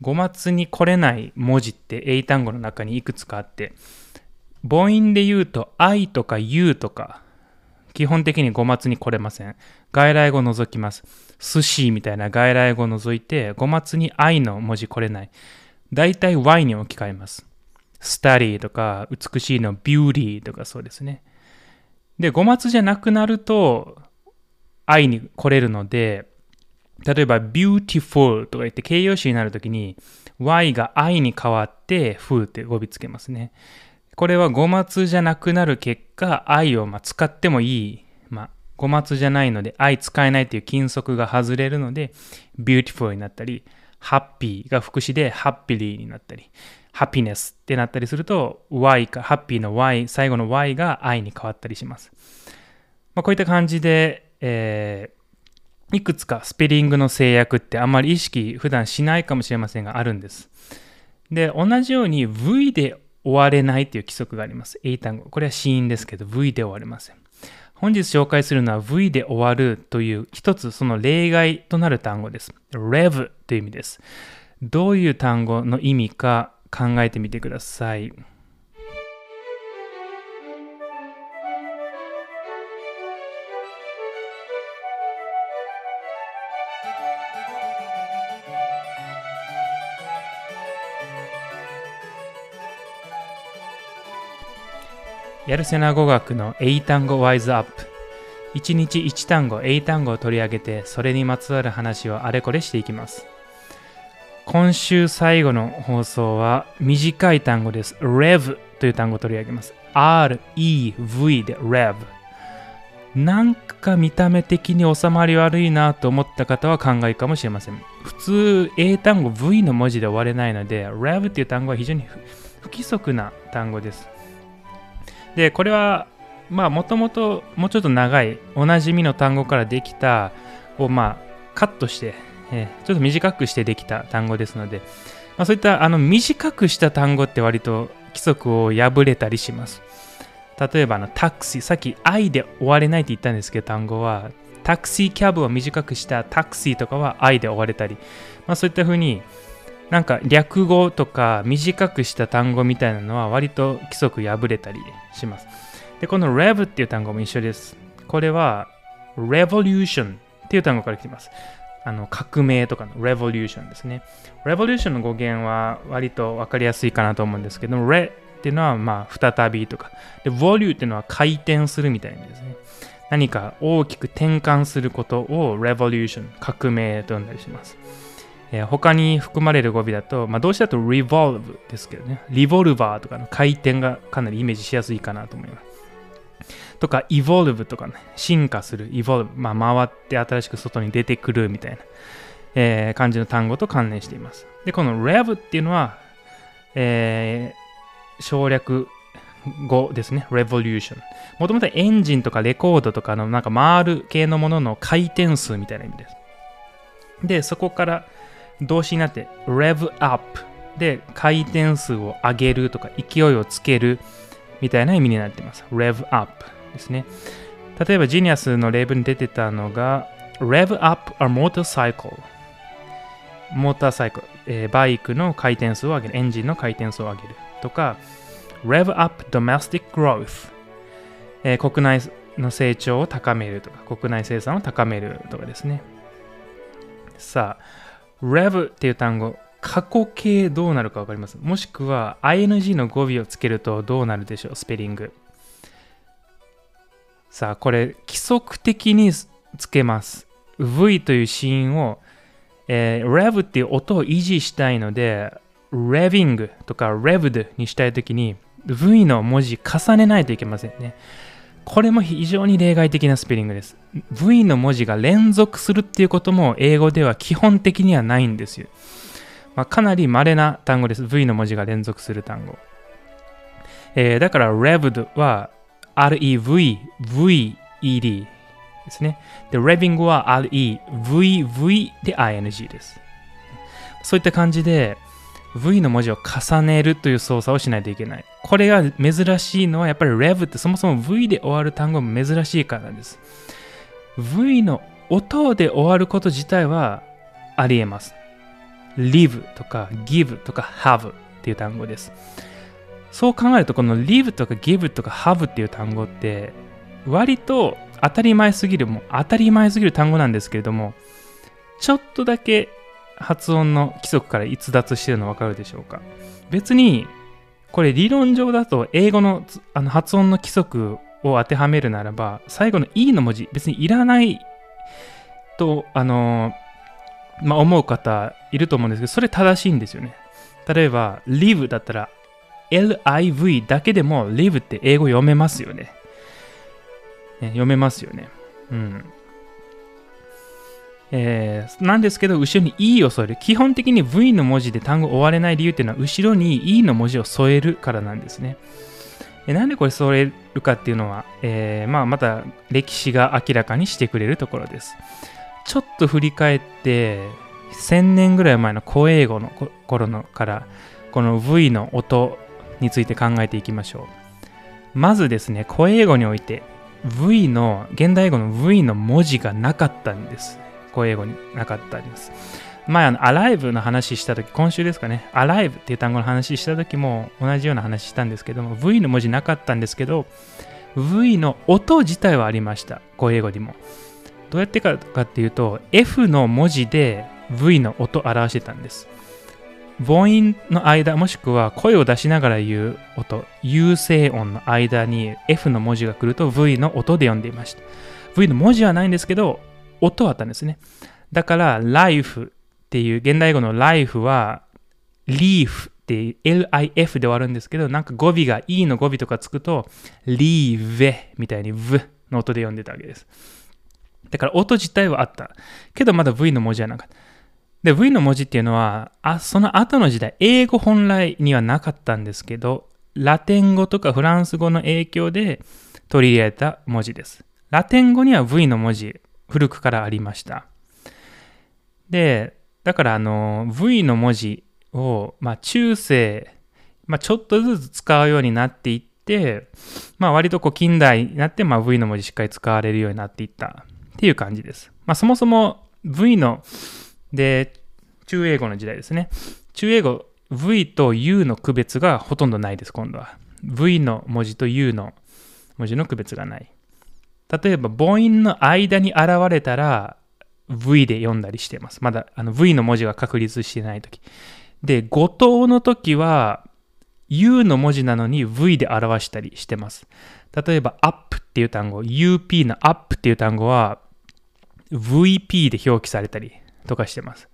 語末に来れない文字って英単語の中にいくつかあって、母音で言うと I とか U とか、基本的に語末に来れません。外来語を除きます。寿司みたいな外来語を除いて、語末に I の文字来れない。だいたい Y に置き換えます。study とか、美しいの beauty とかそうですね。で、語末じゃなくなると、I に来れるので、例えば beautiful とか言って形容詞になるときに Y が I に変わって f って語尾つけますね。これは語末じゃなくなる結果 I をま使ってもいい。まあ、語末じゃないので I 使えないという禁則が外れるので beautiful になったり happy が副詞で happily になったり happiness ってなったりすると Y か happy の Y 最後の Y が I に変わったりします。まあ、こういった感じで、えーいくつかスペリングの制約ってあんまり意識普段しないかもしれませんがあるんです。で、同じように V で終われないという規則があります。英単語。これは死因ですけど V で終われません。本日紹介するのは V で終わるという一つその例外となる単語です。rev という意味です。どういう単語の意味か考えてみてください。やるせな語学の英単語ワイズアップ。一日一単語、英単語を取り上げて、それにまつわる話をあれこれしていきます。今週最後の放送は短い単語です。rev という単語を取り上げます。r-e-v で rev。なんか見た目的に収まり悪いなと思った方は考えかもしれません。普通、英単語 V の文字で終われないので、rev という単語は非常に不規則な単語です。で、これは、まあ、もともともうちょっと長い、おなじみの単語からできたを、まあ、カットして、えー、ちょっと短くしてできた単語ですので、まあ、そういったあの短くした単語って割と規則を破れたりします。例えばあのタクシー、さっき愛で終われないって言ったんですけど、単語は、タクシーキャブを短くしたタクシーとかは愛で終われたり、まあ、そういったふうになんか略語とか短くした単語みたいなのは割と規則破れたりします。で、この rev っていう単語も一緒です。これは revolution っていう単語から来ています。あの革命とかの revolution ですね。revolution の語源は割と分かりやすいかなと思うんですけど、re っていうのはまあ再びとか、で、volue っていうのは回転するみたいな意味ですね。何か大きく転換することを revolution 革命と呼んだりします。えー、他に含まれる語尾だと、まあ、動詞だと revolve ですけどね、リボルバーとかの回転がかなりイメージしやすいかなと思います。とか、evolve とかね、進化する、evolve、まあ、回って新しく外に出てくるみたいな、えー、感じの単語と関連しています。で、この rev っていうのは、えー、省略語ですね、revolution。もともとエンジンとかレコードとかのなんか回る系のものの回転数みたいな意味です。で、そこから、動詞になって rev up で回転数を上げるとか勢いをつけるみたいな意味になってます。rev up ですね。例えばジニアスの例文に出てたのが rev up a motorcycle モーターサイクル、えー、バイクの回転数を上げる、エンジンの回転数を上げるとか rev up domestic growth、えー、国内の成長を高めるとか国内生産を高めるとかですね。さあ、rev っていう単語、過去形どうなるか分かります？もしくは ing の語尾をつけるとどうなるでしょう？スペリング。さあ、これ規則的につけます。v という子音を、えー、rev っていう音を維持したいので、reving とか revd にしたいときに v の文字重ねないといけませんね。これも非常に例外的なスペリングです。V の文字が連続するっていうことも英語では基本的にはないんですよ。まあ、かなり稀な単語です。V の文字が連続する単語。えー、だから revd は rev, ved ですね。で、reving は re, vv で ing です。そういった感じで、V の文字を重ねるという操作をしないといけない。これが珍しいのはやっぱり rev ってそもそも V で終わる単語も珍しいからなんです。V の音で終わること自体はありえます。live とか give とか have っていう単語です。そう考えると、この live とか give とか have っていう単語って、割と当たり前すぎる、もう当たり前すぎる単語なんですけれども、ちょっとだけ発音の規則から逸脱してるの分かるでしょうか？別に、これ理論上だと英語のあの発音の規則を当てはめるならば、最後の E の文字、別にいらないと、あのまあ、思う方いると思うんですけど、それ正しいんですよね。例えば、live だったら、liv だけでも live って英語読めますよ。ね読めますよね。うん。えー、なんですけど、後ろに E を添える。基本的に V の文字で単語終われない理由っていうのは、後ろに E の文字を添えるからなんですね。えなんでこれ添えるかっていうのは、えー、まあ、また歴史が明らかにしてくれるところです。ちょっと振り返って、1000年ぐらい前の古英語の頃のから、この V の音について考えていきましょう。まずですね、古英語において V の、現代語の V の文字がなかったんです。古英語になかったんです。前、あの、alive の話したとき、今週ですかね、alive っていう単語の話したときも同じような話したんですけども、V の文字なかったんですけど、V の音自体はありました。古英語にも。どうやってかかっていうと、F の文字で V の音を表してたんです。母音の間、もしくは声を出しながら言う音、有声音の間に F の文字が来ると V の音で読んでいました。V の文字はないんですけど、音はあったんですね。だから、life っていう現代語の life は leaf っていう LIF で終わるんですけど、なんか語尾が E の語尾とかつくと leave みたいに V の音で読んでたわけです。だから音自体はあった。けどまだ V の文字はなかった。で、V の文字っていうのは、あその後の時代、英語本来にはなかったんですけど、ラテン語とかフランス語の影響で取り入れた文字です。ラテン語には V の文字、古くからありました。で、だからあの、V の文字を、まあ、中世、まあ、ちょっとずつ使うようになっていって、まあ、割とこう近代になって、まあ、V の文字しっかり使われるようになっていったっていう感じです。まあ、そもそも V ので、中英語の時代ですね。中英語、V と U の区別がほとんどないです、今度は。V の文字と U の文字の区別がない。例えば母音の間に現れたら V で読んだりしてます。まだあの V の文字が確立してないとき。で、語頭の時は U の文字なのに V で表したりしてます。例えば up っていう単語、UP の up っていう単語は VP で表記されたりとかしてます。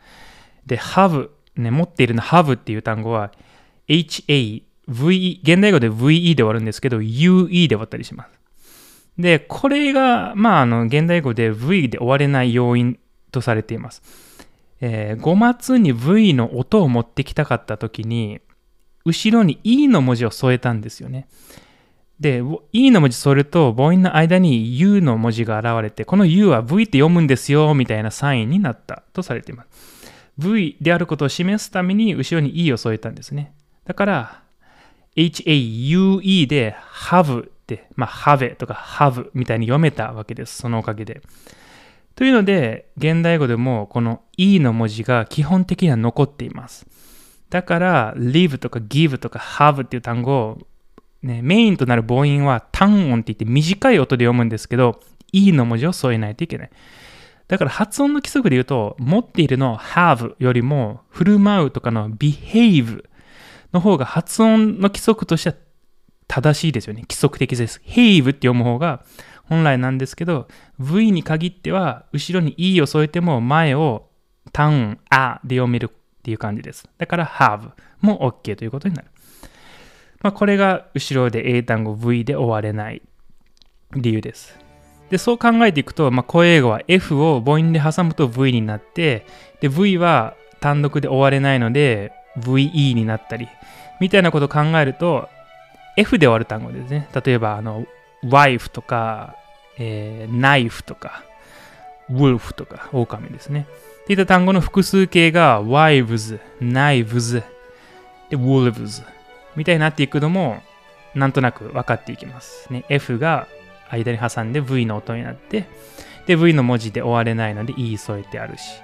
で、have、ね、持っているの have っていう単語は HA、VE、現代語で VE で終わるんですけど、UE で終わったりします。で、これが、まあ、あの、現代語で V で終われない要因とされています。えー、語末に V の音を持ってきたかった時に、後ろに E の文字を添えたんですよね。で、E の文字添えると母音の間に U の文字が現れて、この U は V って読むんですよ、みたいなサインになったとされています。V であることを示すために後ろに E を添えたんですね。だから、HAUE で have、まあ、have とか have みたいに読めたわけです。そのおかげで。というので、現代語でもこの E の文字が基本的には残っています。だから、live とか give とか have っていう単語をね、メインとなる母音は単音って言って短い音で読むんですけど、E の文字を添えないといけない。だから発音の規則で言うと、持っているの have よりも、振る舞うとかの behave の方が発音の規則としては正しいですよね。規則的です。have って読む方が本来なんですけど、V に限っては、後ろに E を添えても前を単音、あで読めるっていう感じです。だから have も OK ということになる。まあ、これが後ろで英単語 V で終われない理由です。で、そう考えていくと、まあ、声英語は F を母音で挟むと V になって、で、V は単独で終われないので VE になったり、みたいなことを考えると、F で終わる単語ですね。例えば、あの、wife とか、えー、knife とか、wolf とか、狼ですね。っていった単語の複数形が wives、knives、で wolves みたいになっていくのも、なんとなく分かっていきますね。F が間に挟んで V の音になって、で、V の文字で終われないので E 添えてあるし。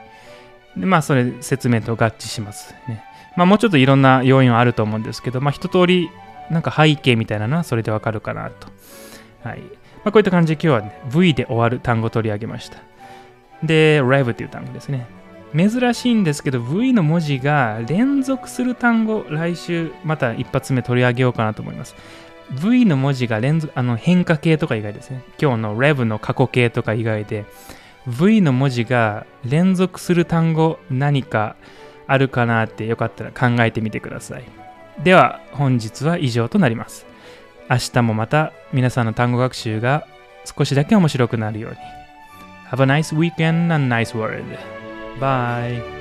でまあそれ説明と合致しますね。まあもうちょっといろんな要因はあると思うんですけど、まあ一通りなんか背景みたいなのはそれでわかるかなと。はい。まあ、こういった感じで今日はね、V で終わる単語を取り上げました。で、rev という単語ですね。珍しいんですけど、V の文字が連続する単語、来週また一発目取り上げようかなと思います。V の文字が連続、あの変化形とか以外ですね。今日の rev の過去形とか以外で、V の文字が連続する単語何かあるかなってよかったら考えてみてください。では本日は以上となります。明日もまた皆さんの単語学習が少しだけ面白くなるように。Have a nice weekend and nice world. Bye.